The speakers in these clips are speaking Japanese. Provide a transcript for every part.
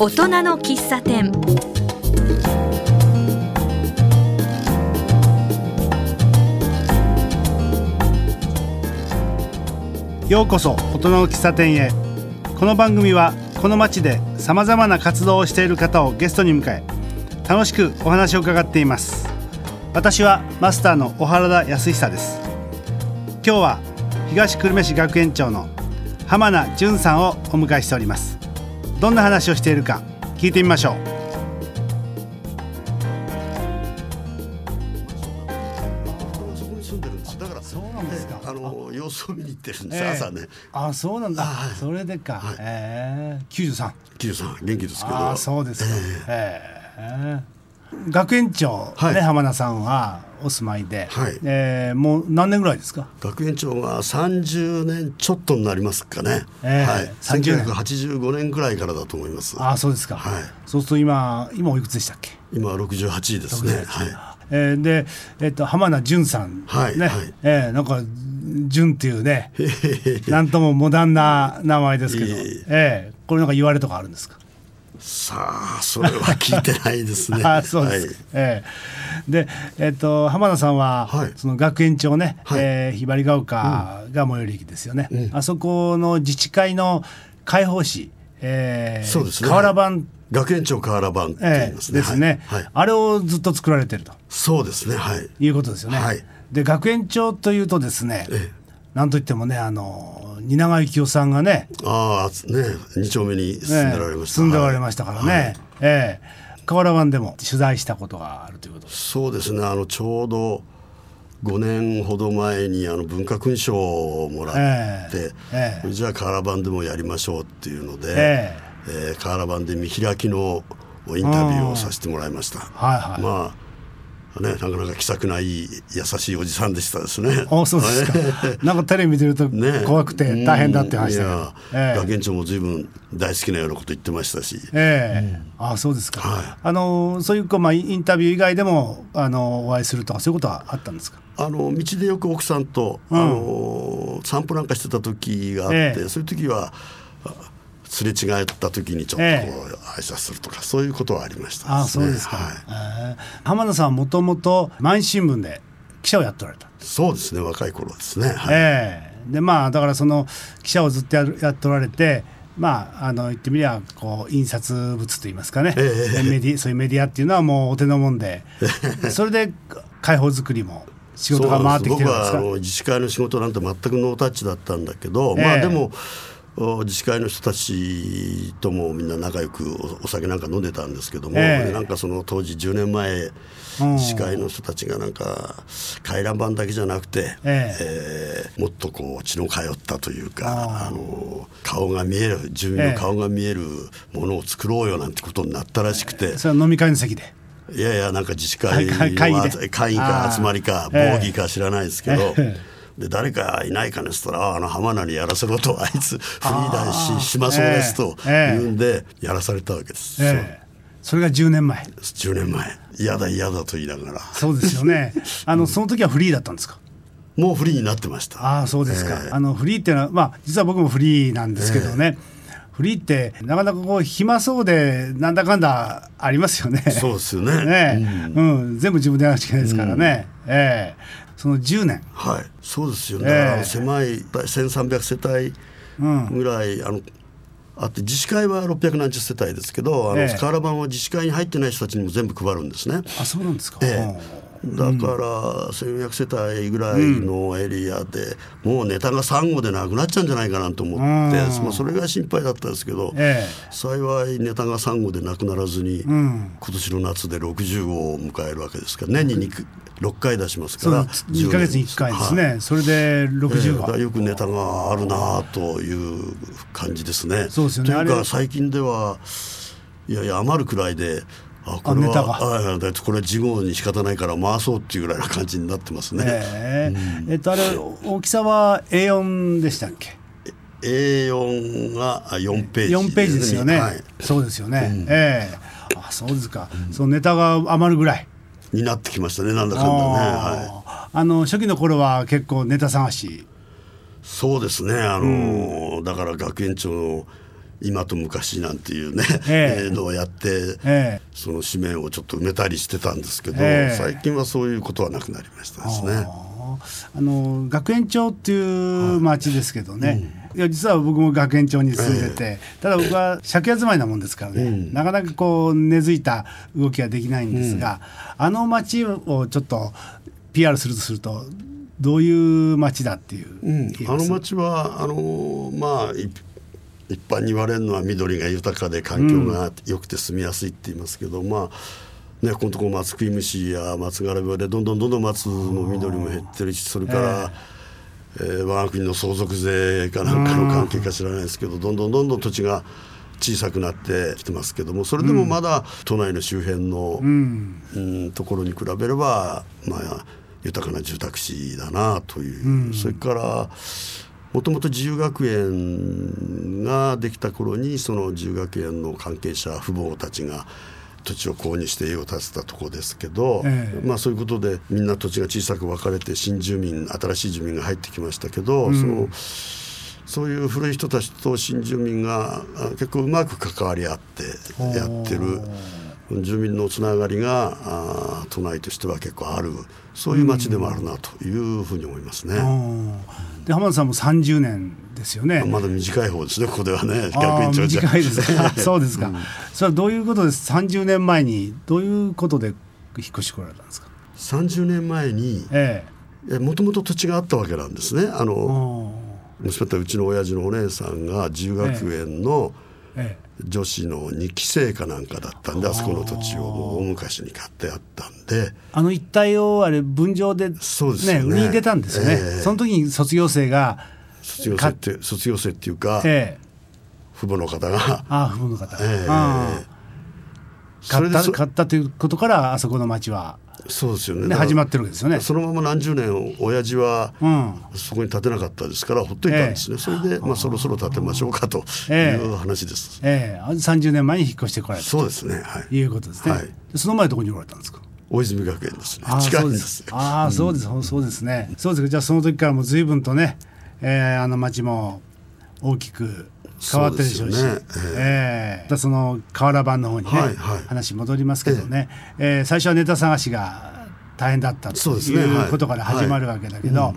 大人の喫茶店。ようこそ大人の喫茶店へ。この番組はこの街でさまざまな活動をしている方をゲストに迎え楽しくお話を伺っています。私はマスターの小原田康久です。今日は東久留米市学園長の浜名淳さんをお迎えしております。どんな話をしているか聞いてみましょう。様見に行ってるんです、ええ朝ね。あそうなんだ、はい。それでか、はい。ええ93 93元気ですけど。そうですか、ええ学園長、はい。ね浜田さんはお住まいで、はい。ええもう何年ぐらいですか？学園長が30年ちょっとになりますかね、ええはい、30年。1985年くらいからだと思います。ああそうですか、はい。そうすると今今おいくつでしたっけ？今68ですね。はい。えーで、えっと浜名淳さん、ね、はいはい。えーなんか淳っていうねなんともモダンな名前ですけど、えーこれなんか言われとかあるんですか？さあそれは聞いてないですね。あそうです。か、ええ。で、えっと浜田さんは、はい。その学園長ね、はい。えーひばりが丘が最寄り駅ですよね、あそこの自治会の開放誌、えー、そうですね。瓦版、学園長瓦版って言えーいますね、ですね、はい。はいあれをずっと作られてると。そうですね。はい。いうことですよね。はい。で学園長というとですね、えなんといってもねあの蜷川幸雄さんがねああね二丁目に住んでられました、住んでおられましたからね、はい。ええ。河原湾でも取材したことがあるということで。す。そうですね。あのちょうど5年ほど前にあの文化勲章をもらって、ええ。えじゃあ瓦版でもやりましょうっていうので、ええ。ー瓦版で見開きのインタビューをさせてもらいました。はいはい。まあね、なかなか気さくないい優しいおじさんでしたですね。あそうですか。なんかテレビ見てるとね。怖くて大変だって話だけど。うんいや、ええ。学園長も随分大好きなようなこと言ってましたし、ええ。あそうですか、はい。あのそういうこう、まあ、インタビュー以外でもあのお会いするとかそういうことはあったんですか？あの道でよく奥さんと、うん。あの散歩なんかしてた時があって、ええ。そういう時はあすれ違った時にちょっとこうえ挨拶するとか、そういうことはありましたあねそうですか、はい。ええ浜田さんはもともと毎日新聞で記者をやっておられた。そうですね。若い頃ですね、はい。ええ。でまあだからその記者をずっとやるやっておられてまああの言ってみりゃこう印刷物といいますかね、ええ。メディそういうメディアっていうのはもうお手のもんで。それで解放作りも仕事が回ってきてるんですか？僕はあの自治会の仕事なんて全くノータッチだったんだけど、ええ。まあでもお自治会の人たちともみんな仲良くおお酒なんか飲んでたんですけども、ええ。でなんかその当時10年前うん。自治会の人たちがなんか回覧板だけじゃなくて、ええ。ーもっとこう血の通ったというかああの顔が見える住民の顔が見えるものを作ろうよなんてことになったらしくて。それは飲み会の席で。いやいやなんか自治会の会会議か集まりかあー合議か知らないですけど、えで誰かいないかねっつったらああの浜名にやらせろとあいつ フリーダンししまそうですとええ言うんでやらされたわけです、ええ。それが10年前。そう10年前。嫌だ嫌だと言いながら。そうですよね。あのその時はフリーだったんですか？もうフリーになってました。ああそうですか、ええ。あのフリーっていうのはまあ実は僕もフリーなんですけどね、フリーってなかなかこう暇そうでなんだかんだありますよね。そうですよね。ねうん。全部自分でやらなきゃいけないですからね、ええその10年。はい。そうですよね、ええ。だから狭い1300世帯ぐらい、あのあって自治会は600何十世帯ですけどあの、ええ。瓦版は自治会に入ってない人たちにも全部配るんですね。あそうなんですか、ええだから1400世帯ぐらいのエリアで、もうネタが3号でなくなっちゃうんじゃないかなと思って、うん。まあ、それが心配だったんですけど、え幸いネタが3号でなくならずに、ん。今年の夏で60号を迎えるわけですから年に 2, 6回出しますから2ヶ月に1回ですね、はい。それで60ええ。よくネタがあるなという感じですね。そうですよね。というか最近ではいやいや余るくらいであこれネタが。はあこれは事後に仕方ないから回そうっていうぐらいな感じになってますね。え。ええっとあれ大きさは A4 でしたっけ？A4 が4ページ、4ページですよね、はい、そうですよね、ええ。あそうですか、そのネタが余るぐらい。になってきましたねなんだかんだね。はい。あの初期の頃は結構ネタ探し。そうですね。あの、だから学園長の今と昔なんていうね、ええ。えーのをやって、えその紙面をちょっと埋めたりしてたんですけど、ええ。最近はそういうことはなくなりましたですね。あの学園町っていう町ですけどね、いや実は僕も学園町に住んでて、ただ僕は借家住まいなもんですからね、なかなかこう根付いた動きはできないんですが、あの町をちょっと PR するとするとどういう町だっていう、うん。あの町はあのまあい一般に言われるのは緑が豊かで環境が良くて住みやすいって言いますけど、まあねこのところ松食い虫や松柄病でどんどんどんどん松の緑も減ってるしそれから、えー我が国の相続税かなんかの関係か知らないですけどどんどんどんどん土地が小さくなってきてますけどもそれでもまだ都内の周辺の、うん。ところに比べれば、まあ、豊かな住宅地だなという、それからもともと自由学園ができた頃にその自由学園の関係者父母たちが土地を購入して家を建てたところですけど、ええ。まあ、そういうことでみんな土地が小さく分かれて新住民新しい住民が入ってきましたけど、そのそういう古い人たちと新住民があ結構うまく関わり合ってやってる住民のつながりがあ都内としては結構あるそういう街でもあるなというふうに思いますね。うん。で浜田さんも30年ですよね。まだ短い方ですねここではね。逆に短いですか？そうですか、それはどういうことです？30年前にどういうことで引っ越してこられたんですか？30年前にえもともと土地があったわけなんですね。あえのうちの親父のお姉さんが自由学園のええ女子の2期生かなんかだったんであそこの土地をもう大昔に買ってあったんで。あの一帯をあれ分譲でそうですよね。売りに出たんですよね、ええ。その時に卒業生が卒業生って卒業生っていうかええ。父母の方が。ああ父母の方、ええ。ああ。買った買ったということからあそこの町は、そうですよね。始まってるわけですよね。そのまま何十年親父はうん。そこに建てなかったですからほっといたんですね、それで、まあ、そろそろ建てましょうかとええ。いう話です、ええ。30年前に引っ越してこられたそうですねはい。ということですね、はい。でその前どこにおられたんですか？大泉学園ですね。ああ近いそうでんですああそうです、そうですね。そうです。かじゃあその時からもう随分とね、えーあの町も大きく変わってるでしょうし。ね。ええ。またその瓦版の方にね、はいはい。話戻りますけどね、えー最初はネタ探しが大変だったといいうことから始まるわけだけど、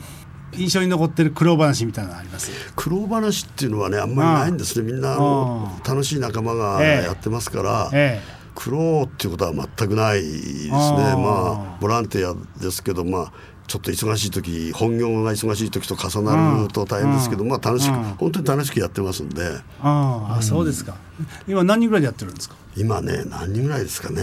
印象に残ってる苦労話みたいなのあります？苦労話っていうのはねあんまりないんですね。みんなあのあ楽しい仲間がええ。やってますから、え苦労っていうことは全くないですね。まあボランティアですけどまあちょっと忙しい時本業が忙しい時と重なると大変ですけど、まあ楽しく、うん。本当に楽しくやってますんで。ああ、そうですか。今何人ぐらいでやってるんですか？今ね何人ぐらいですかね、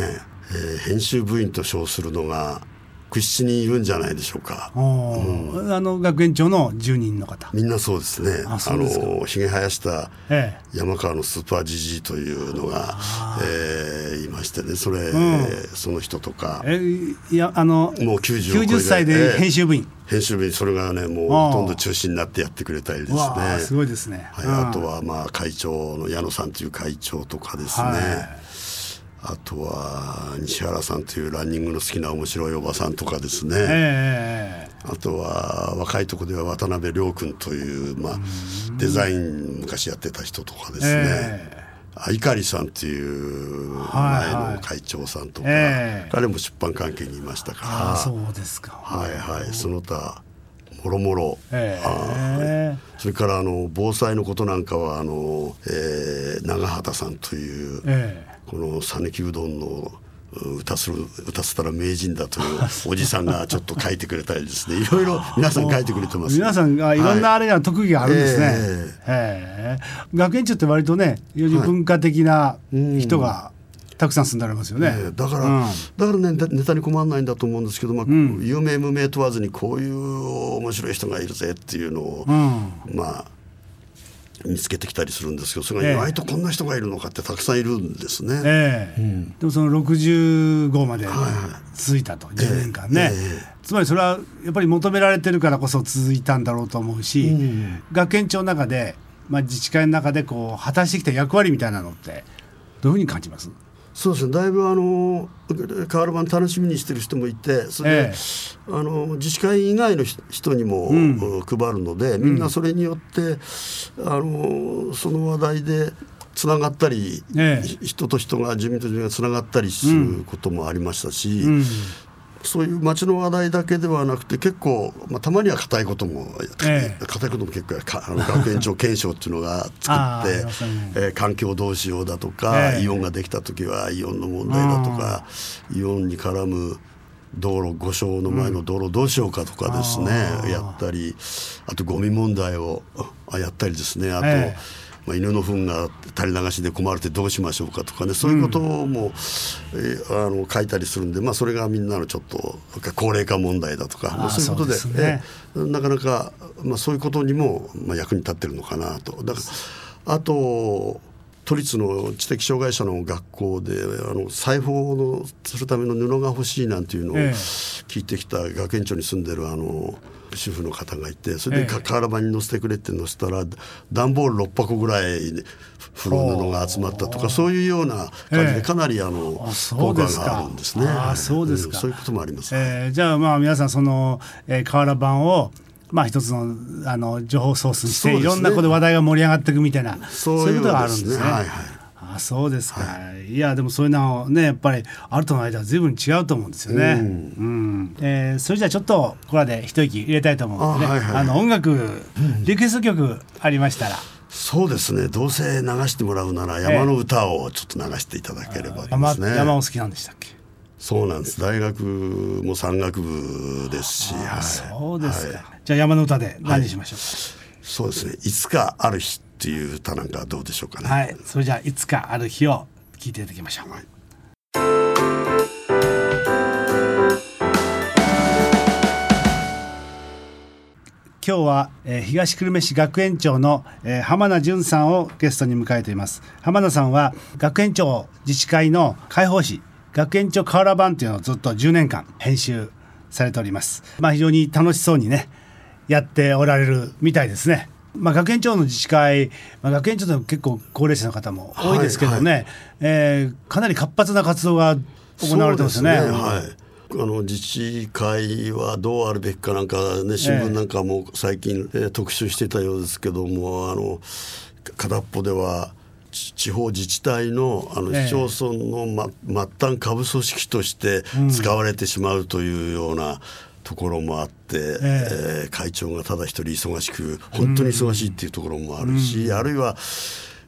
えー編集部員と称するのが67人いるんじゃないでしょうか。おー。あの学園長の住人の方。みんなそうですね。あのひげ生やしたええ。山川のスーパージジイというのが、えーいましてね。それ、ん。その人とか。えいやあのもう90を超えて。90歳で編集部員、編集部員。それがねもうほとんど中心になってやってくれたりですね。すごいですね、はい、うんあとはまあ会長の矢野さんという会長とかですね、はいあとは西原さんというランニングの好きな面白いおばさんとかですね、ええあとは若いところでは渡辺亮君という、まあ、デザイン昔やってた人とかですね、えあ碇さんっていうはいはい前の会長さんとか、ええ。彼も出版関係にいましたから。ああそうですか。はいはい。その他もろもろ。ええそれからあの防災のことなんかはあの、えー長畑さんという、ええ。この讃岐うどんのう歌する歌せたら名人だというおじさんがちょっと書いてくれたりですね。いろいろ皆さん書いてくれてます。皆さんがいろんなあれが特技があるんですね、ええ。え学園長って割とね非常に文化的な人がたくさん住んでありますよね、えーだから、うん。だからねネタに困らないんだと思うんですけど、まあ有名無名問わずにこういう面白い人がいるぜっていうのを、うん。まあ見つけてきたりするんですけどそれええ。が意外とこんな人がいるのかってたくさんいるんですね。ええ。でもその65まで続いたと、10年間ね、ええ。つまりそれはやっぱり求められてるからこそ続いたんだろうと思うし、学園長の中で、まあ、自治会の中でこう果たしてきた役割みたいなのってどういうふうに感じます？そうですね。だいぶあの瓦版楽しみにしてる人もいてそれで、えあの自治会以外の人人にも、配るのでみんなそれによって、あのその話題でつながったり、え人と人が住民と住民がつながったりすることもありましたし、うんそういう街の話題だけではなくて結構、まあ、たまには硬いこともええ。硬、いことも結構かあの学園長検証っていうのが作って えー環境どうしようだとか、ええ。イオンができた時はイオンの問題だとか、イオンに絡む道路五所の前の道路どうしようかとかですね、あー。やったりあとゴミ問題をあやったりですねあと、ええまあ、犬の糞が垂れ流しで困るってどうしましょうかとかねそういうことも、えーあの書いたりするんで、まあ、それがみんなのちょっと高齢化問題だとかまあそういうことでですね。えーなかなか、まあ、そういうことにも、まあ、役に立ってるのかなと。だからあと都立の知的障害者の学校であの裁縫のするための布が欲しいなんていうのをええ。聞いてきた学園長に住んでるあの主婦の方がいてそれで瓦版に乗せてくれって乗せたら段ボール6箱ぐらい風呂布が集まったとかそういうような感じええ。でかなりあの効果があるんですね。あそうですか。んそういうこともあります。えーじゃあまあ皆さんその、えー、瓦版をまあ一つのあの情報ソースにして、そうですね。いろんなことで話題が盛り上がっていくみたいなそういうことがあるんですね。はいはいあそうですか、い、やでもそういうのはねやっぱりあるとの間は随分違うと思うんですよね。うん。えーそれじゃあちょっとここらで一息入れたいと思うのでね。あ、あはいはい。の音楽リクエスト曲ありましたら、そうですね。どうせ流してもらうなら山の歌をちょっと流していただければいい山ですね。山お好きなんでしたっけ？そうなんです。大学も山岳部ですし、あはい。そうですか、はいじゃあ山の歌で何にしましょうそうですね。いつかある日っていう歌なんかどうでしょうかね。かはい、それじゃあいつかある日を聞いていただきましょう、はい。今日は、えー東久留米市学園長の、えー浜名淳さんをゲストに迎えています。浜名さんは学園長自治会の広報誌学園長瓦版というのをずっと10年間編集されております。まあ非常に楽しそうにねやっておられるみたいですねまあ、学園長の自治会、まあ、学園長でも結構高齢者の方も多いですけどね、はい。えーかなり活発な活動が行われてますよね。はい。あの自治会はどうあるべきかなんかね新聞なんかも最近、えー特集してたようですけどもあの片っぽではち地方自治体のあのええ。市町村の、ま、末端下部組織として使われてしまうというようなところもあって、えー会長がただ一人忙しく本当に忙しいっていうところもあるし、あるいは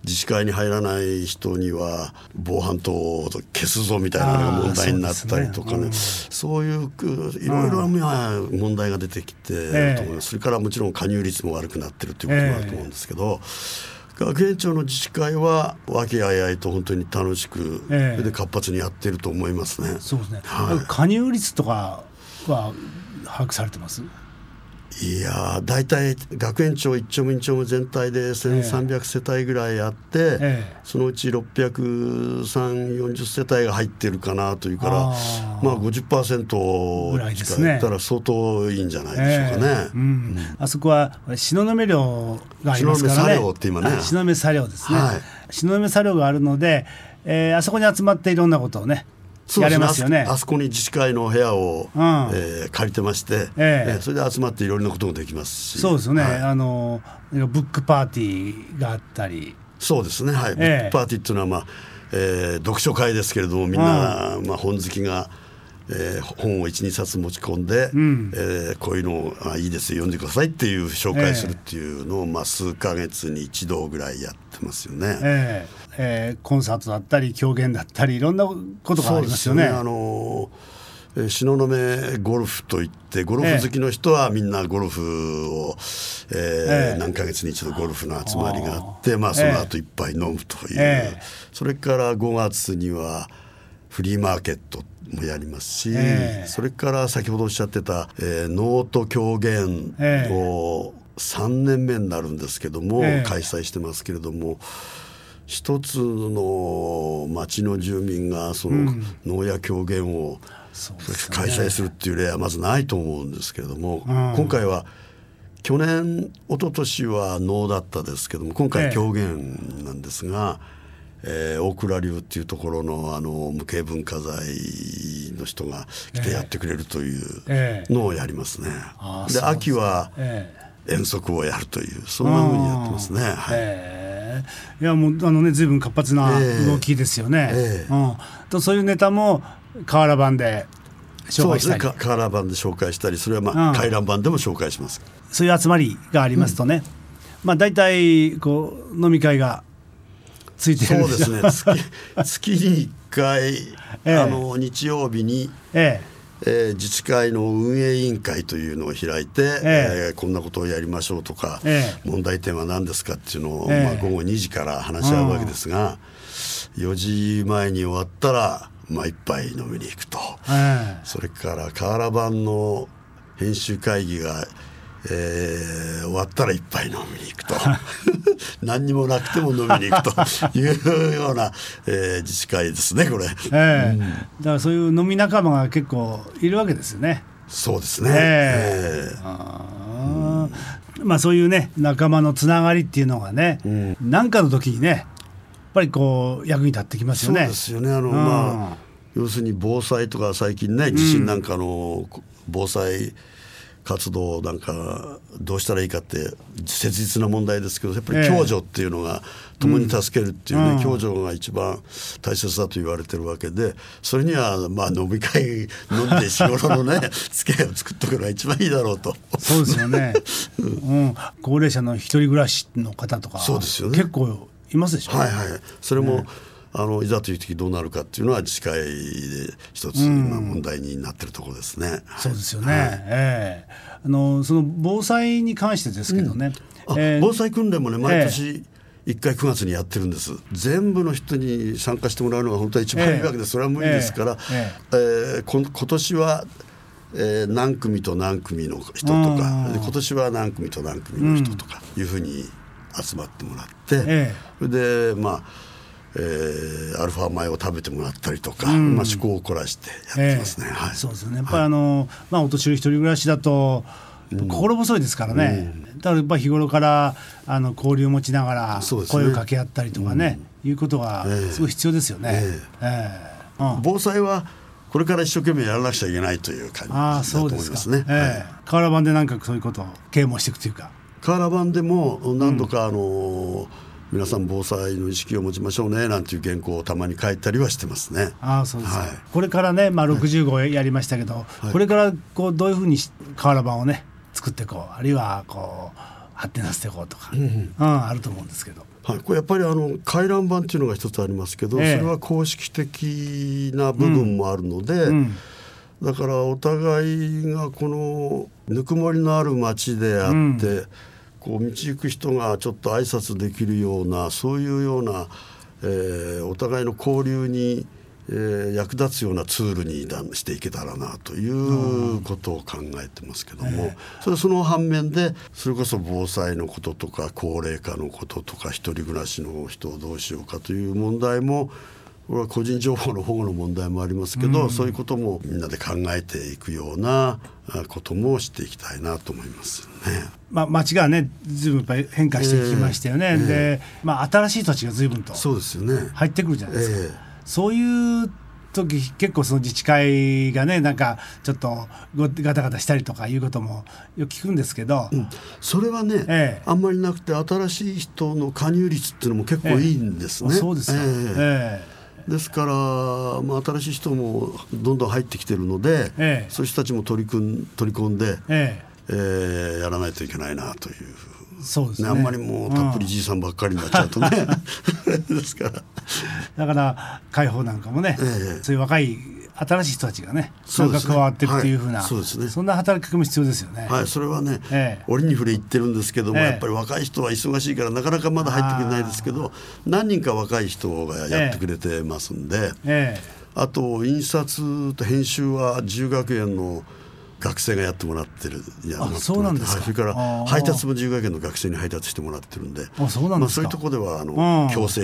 自治会に入らない人には防犯灯を消すぞみたいなのが問題になったりとかね。そういうくいろいろまあ問題が出てきてると思います、それからもちろん加入率も悪くなってるということもあると思うんですけど。学園長の自治会は和気あいあいと本当に楽しく、ええ。それで活発にやってると思いますね。そうですね、はい。加入率とかは把握されてます？いやー大体学園長一丁目二丁目全体で1300世帯ぐらいあって、ええ。そのうち63040世帯が入ってるかなというからあー。まあ50%ぐらいですね。たら相当いいんじゃないでしょうかね。ええ。うん。あそこは東雲寮がありますからね。東雲って今ね。あ東雲茶寮ですね、はい。東雲茶寮があるので、えーあそこに集まっていろんなことをねやれますよね。あそこに自治会の部屋を、うん。えー借りてまして、ええ。えーそれで集まっていろいろなこともできますし。そうですよね、はい。あのブックパーティーがあったり。そうですね。はい、ええ。ブックパーティーっていうのは、まあえー読書会ですけれどもみんな、まあ、本好きが、えー本を12冊持ち込んで、ん。えーこういうのあいいですよ読んでくださいっていう紹介するっていうのを、まあ、数ヶ月に一度ぐらいやってますよね。えええーコンサートだったり狂言だったりいろんなことがありますよね。あのえー東雲ゴルフといってゴルフ好きの人はみんなゴルフを、えーええ。何ヶ月に一度ゴルフの集まりがあってまあ、その後いっぱい飲むという、ええ。それから5月にはフリーマーケットもやりますし、ええ。それから先ほどおっしゃってた、えー、ノート狂言ええ。を3年目になるんですけども、ええ。開催してますけれども。一つの町の住民がその能や狂言を開催するっていう例はまずないと思うんですけれども、ん。今回は去年一昨年は能だったですけども今ええ。回狂言なんですが、えー大倉流っていうところのあの無形文化財の人が来てやってくれるというええ。のをやりますね。で秋はええ。遠足をやるというそんなふうにやってますね。はい。ええ。えいやもうあのね随分活発な動きですよね、ええ。うん、とそういうネタも瓦版で紹介したり。かカラー版で紹介したりそれはまあ、うん。回覧版でも紹介します。そういう集まりがありますとね、まあ大体こう飲み会がついてるんそうでですすね。月月に1回、えあの日曜日に、ええ。ー自治会の運営委員会というのを開いて、ええ。ーこんなことをやりましょうとか、ええ。問題点は何ですかっていうのを、ええ。まあ、午後2時から話し合うわけですが、4時前に終わったら、まあ、一杯飲みに行くと。ええ。それから瓦版の編集会議が、えー終わったら一杯飲みに行くと。何にもなくても飲みに行くと。いうような、えー自治会ですねこれ。ええ。だからそういう飲み仲間が結構いるわけですよね。そうですね、ええ。えーあー。まあそういうね仲間のつながりっていうのがね何、かの時にねやっぱりこう役に立ってきますよね。そうですよね。あの、うん。まあ要するに防災とか最近ね地震なんかの防災活動なんかどうしたらいいかって切実な問題ですけどやっぱりええ。共助っていうのが共に助けるっていうね、うん。共助が一番大切だと言われてるわけでそれにはまあ飲み会飲んで日頃のね 付き合いを作っとくのが一番いいだろうと。そうですよね、うん、高齢者の一人暮らしの方とかそうですよね。結構いますでしょ？はいはい、それも、あのいざという時どうなるかっていうのは自治会で一つ今問題になってるところですね。そうですよね、ええ。あのその防災に関してですけどね、あええ。防災訓練もね毎年1回9月にやってるんです。全部の人に参加してもらうのが本当は一番いいわけで、ええそれは無理ですから、ええ。ーこん今年は、えー何組と何組の人とか今年は何組と何組の人とかいうふうに集まってもらって、え。それでまあえーアルファ米を食べてもらったりとか、まあ、趣向を凝らしてやってますね。はい。そうですよね。やっぱりあの、まあ、お年寄り一人暮らしだと心細いですからね、だからやっぱり日頃からあの交流を持ちながら声を掛け合ったりとかね、いうことがすごい必要ですよね。ええ。えうん。防災はこれから一生懸命やらなくちゃいけないという感じだとそうですか。思い。ますね。え。え瓦版でなんかそういうことを啓蒙していくというか。カーラ版でも何度かあの、皆さん防災の意識を持ちましょうねなんていう原稿をたまに書いたりはしてますね。ああそうですか、はい。これからね、まあ、65やりましたけど、これからこうどういうふうにし瓦版をね作っていこうあるいはこう発展させていこうとか、うんあると思うんですけど。はい、これやっぱりあの回覧版っていうのが一つありますけど、ええ。それは公式的な部分もあるので、ん。だからお互いがこのぬくもりのある街であって、こう道行く人がちょっと挨拶できるようなそういうような、えーお互いの交流に、えー役立つようなツールにだしていけたらなということを考えてますけども、それその反面でそれこそ防災のこととか高齢化のこととか一人暮らしの人をどうしようかという問題もこれは個人情報の保護の問題もありますけど、そういうこともみんなで考えていくようなあこともしていきたいなと思いますね。まあ、街がねずいぶんやっぱり変化してきましたよね、で、まあ、新しい土地がずいぶんと。入ってくるじゃないですか、えそういう時結構その自治会がねなんかちょっとごガタガタしたりとかいうこともよく聞くんですけど、うん。それはね、ええ。あんまりなくて新しい人の加入率っていうのも結構いいんですね。あそうですか、え。ええですから、まあ、新しい人もどんどん入ってきてるので、ええ。そういう人たちも取り組ん取り込んで、ええ。えーやらないといけないなという。えそうですね。ね、あんまりもうたっぷりじいさんばっかりになっちゃうとね、ですから。だから解放なんかもね、ええ。そういう若い新しい人たちがねそうですね。なんか加わっていくっていうふうな、はい。そうですね。そんな働きかけも必要ですよね。はい、それはね、ええ。折に触れ言ってるんですけども、ええ。やっぱり若い人は忙しいからなかなかまだ入ってくれないですけど何人か若い人がやってくれてますんで、えあと印刷と編集は自由学園の学生がやってもらってるやあってもらってそうなんですか。はい。それから配達も自由学園の学生に配達してもらってるんであそうなんですか。まあ、そういうところではあの、うん。強制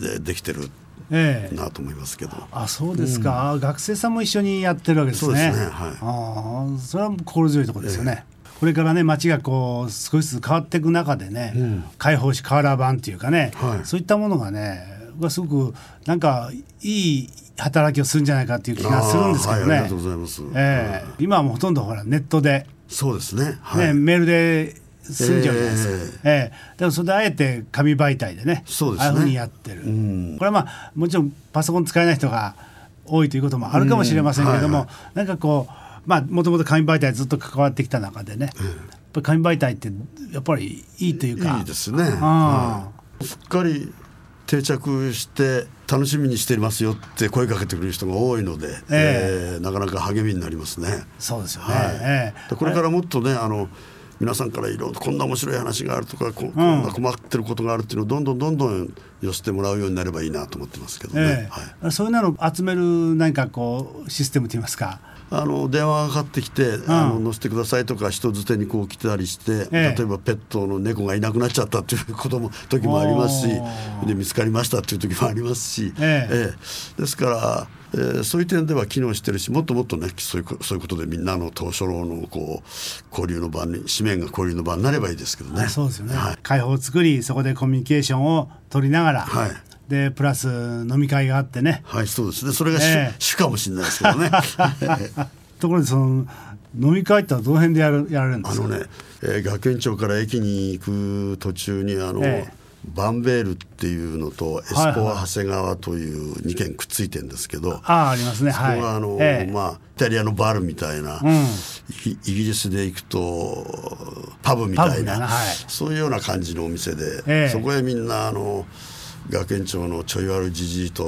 でできてるなと思いますけど。あそうですか、あ学生さんも一緒にやってるわけですね。そうですねはいああそれは心強いところですよね。これからね街がこう少しずつ変わっていく中でね、開放し瓦版っていうかね、はいそういったものがねすごくなんかいい働きをするんじゃないかっていう気がするんですけどね。はい、ありがとうございます。ええ今はもうほとんどほらネットで、そうですね。はい。ねメールで済んじゃうじゃないですか、ええ。でもそれであえて紙媒体でねそうですね。ああいうふうにやってる、うん。これはまあもちろんパソコン使えない人が多いということもあるかもしれませんけれども、うん。はなんかこうまあもともと紙媒体ずっと関わってきた中でね、やっぱり紙媒体ってやっぱりいいというか。いいですね、あはいすっかり定着して楽しみにしていますよって声かけてくれる人が多いので、ええ。ーなかなか励みになりますね。そうですよね、はい。ええ。でこれからもっとねあの皆さんからいろいろこんな面白い話があるとかここんな困ってることがあるっていうのをどんどんどんどん寄せてもらうようになればいいなと思ってますけどね。ええ。はい。そういうのを集める何かこうシステムといいますか？あの電話がかかってきて、あの乗せてくださいとか人づてにこう来たりして、ええ。例えばペットの猫がいなくなっちゃったっていうことも時もありますしで見つかりましたっていう時もありますし、ええ。ええ。ですから、えーそういう点では機能してるしもっともっとねそういうこそういうことでみんなの当初老のこう交流の場に紙面が交流の場になればいいですけどね。そうですよね、はい。会報を作りそこでコミュニケーションを取りながら、はい。でプラス飲み会があってね。はい、そうですね。それが主,、ええ。主かもしれないですけどね。ところでその飲み会ってのはどの辺でやるやられるんですか？あのね、えー学園長から駅に行く途中にあの、ええバンベールっていうのとエスポはい。はいア長谷川という2軒くっついてるんですけど、ああありますね。ここはいがあの、ええ。まあイタリアのバルみたいな、うん。イギリスで行くとパブみたいなはい。そういうような感じのお店で、ええ。そこへみんなあの学園長のちょい悪じじいと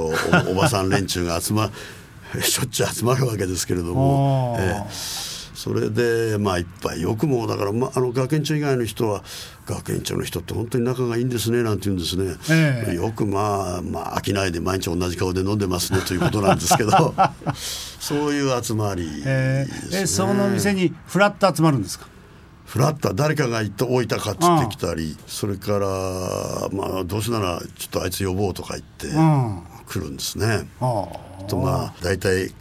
おおばさん連中が集ま しょっちゅう集まるわけですけれどもええそれでまあ一杯よくもだから、まあ、あの学園長以外の人は学園長の人って本当に仲がいいんですねなんて言うんですね、ええ。よくまあまあ飽きないで毎日同じ顔で飲んでますねということなんですけど。そういう集まりですね、えーえその店にフラッと集まるんですか？フラッター誰かが行って置いたかっつってきたりそれからまあどうせならちょっとあいつ呼ぼうとか言ってうん来るんですね。あとまあ大体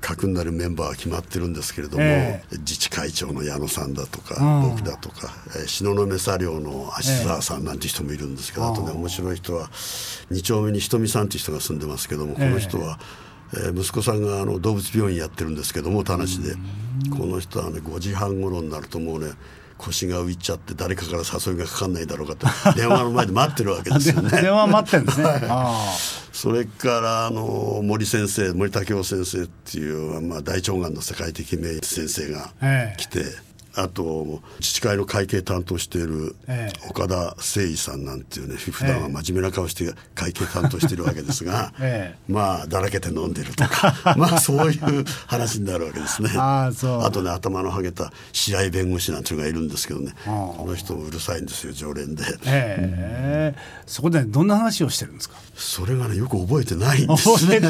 核になるメンバーは決まってるんですけれども、え自治会長の矢野さんだとか、うん。僕だとか、えー東雲作業の芦沢さんなんて人もいるんですけど、あとね面白い人は2丁目にひとみさんっていう人が住んでますけども、この人は、えー息子さんがあの動物病院やってるんですけども田無で、この人はね5時半頃になるともうね腰が浮いちゃって誰かから誘いがかかんないだろうかって 電話の前で待ってるわけですよね。電話待ってるんですね。あそれからあの森先生森武雄先生っていう、まあ、大腸がんの世界的名先生がええ。来て、あと自治会の会計担当しているええ。岡田誠一さんなんていうね普段は真面目な顔して会計担当してるわけですが、えまあだらけて飲んでるとか まあそういう話になるわけですね。あとね頭のハゲた白井弁護士なんていうのがいるんですけどねこの人もうるさいんですよ常連で。ええ。そこでどんな話をしてるんですか？それがねよく覚えてないんですね。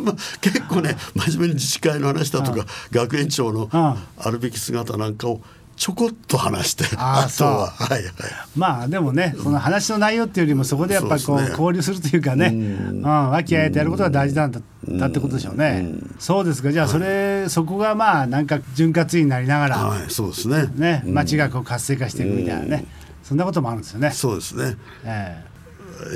まあ、結構ね真面目に自治会の話だとか、学園長のああるべき姿なんかをちょこっと話してああとははいはい。まあでもねその話の内容っていうよりもそこでやっぱりこうね交流するというかねうん。和気あいあいとやることが大事なんだだってことでしょうね。そうですかじゃあそれそこがまあなんか潤滑油になりながらはい。そうですね。ね街がこう活性化していくみたいなね。そんなこともあるんですよね。そうですね。え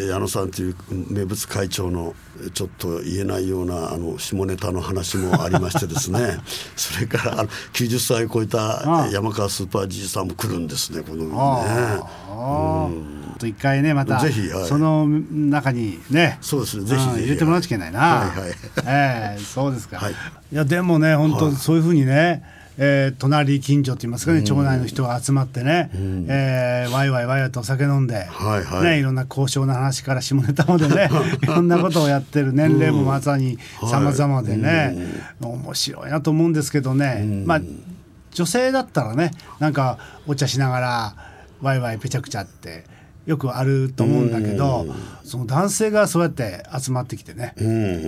矢野さんという名物会長のちょっと言えないようなあの下ネタの話もありましてですね。それからあの90歳を超えた山川スーパーじいさんも来るんですねこのね。ああ。と一回ねまたぜひはいその中にねそうですねぜひうん入れてもらわなきゃいけないなはいはいええそうですかはいいやでもね本当そういうふうにねえー隣近所といいますかね町内の人が集まってねえーワイワイワイワイとお酒飲んではいはい。ねいろんな交渉の話から下ネタまでね いろんなことをやってる年齢もまさに様々でね面白いなと思うんですけどねまあ女性だったらねなんかお茶しながらワイワイぺちゃくちゃってよくあると思うんだけどその男性がそうやって集まってきてね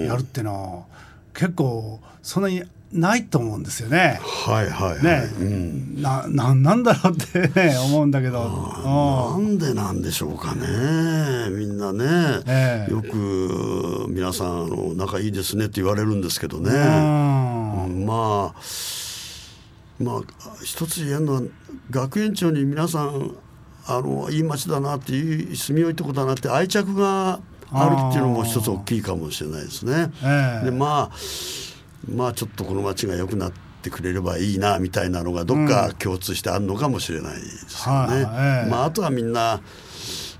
やるってのは結構そんなにないと思うんですよね。はいはいはい、ね、うん。なななんだろうって、ね、思うんだけど。なんでなんでしょうかね。みんなね、ええ。よく皆さんあの仲いいですねって言われるんですけどね、うん。まあまあ一つ言えるのは学園長に皆さんあのいい町だなっていう住みよいとこだなって愛着があるっていうのも一つ大きいかもしれないですね。ええ。でまあまあちょっとこの町が良くなっってくれればいいなみたいなのがどっか共通してあるのかもしれないですよね。はいええまあ、あとはみんな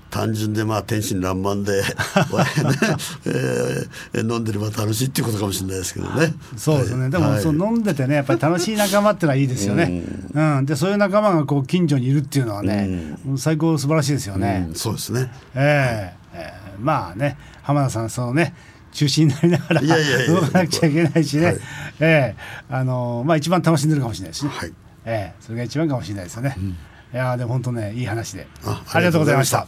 単純でまあ天真爛漫で、ね えー飲んでれば楽しいっていうことかもしれないですけどね。そうですね、でも、はい。はいそう飲んでてねやっぱり楽しい仲間ってのはいいですよね、うん。でそういう仲間がこう近所にいるっていうのはね、最高素晴らしいですよね、うん。そうですね。ええええまあね浜田さんそのね中心になりながら動かなくちゃいけないしね、はい。ええ。あのまあ一番楽しんでるかもしれないですね、はい。ええ。それが一番かもしれないですよね、いやでも本当ねいい話で。あありがとうございました。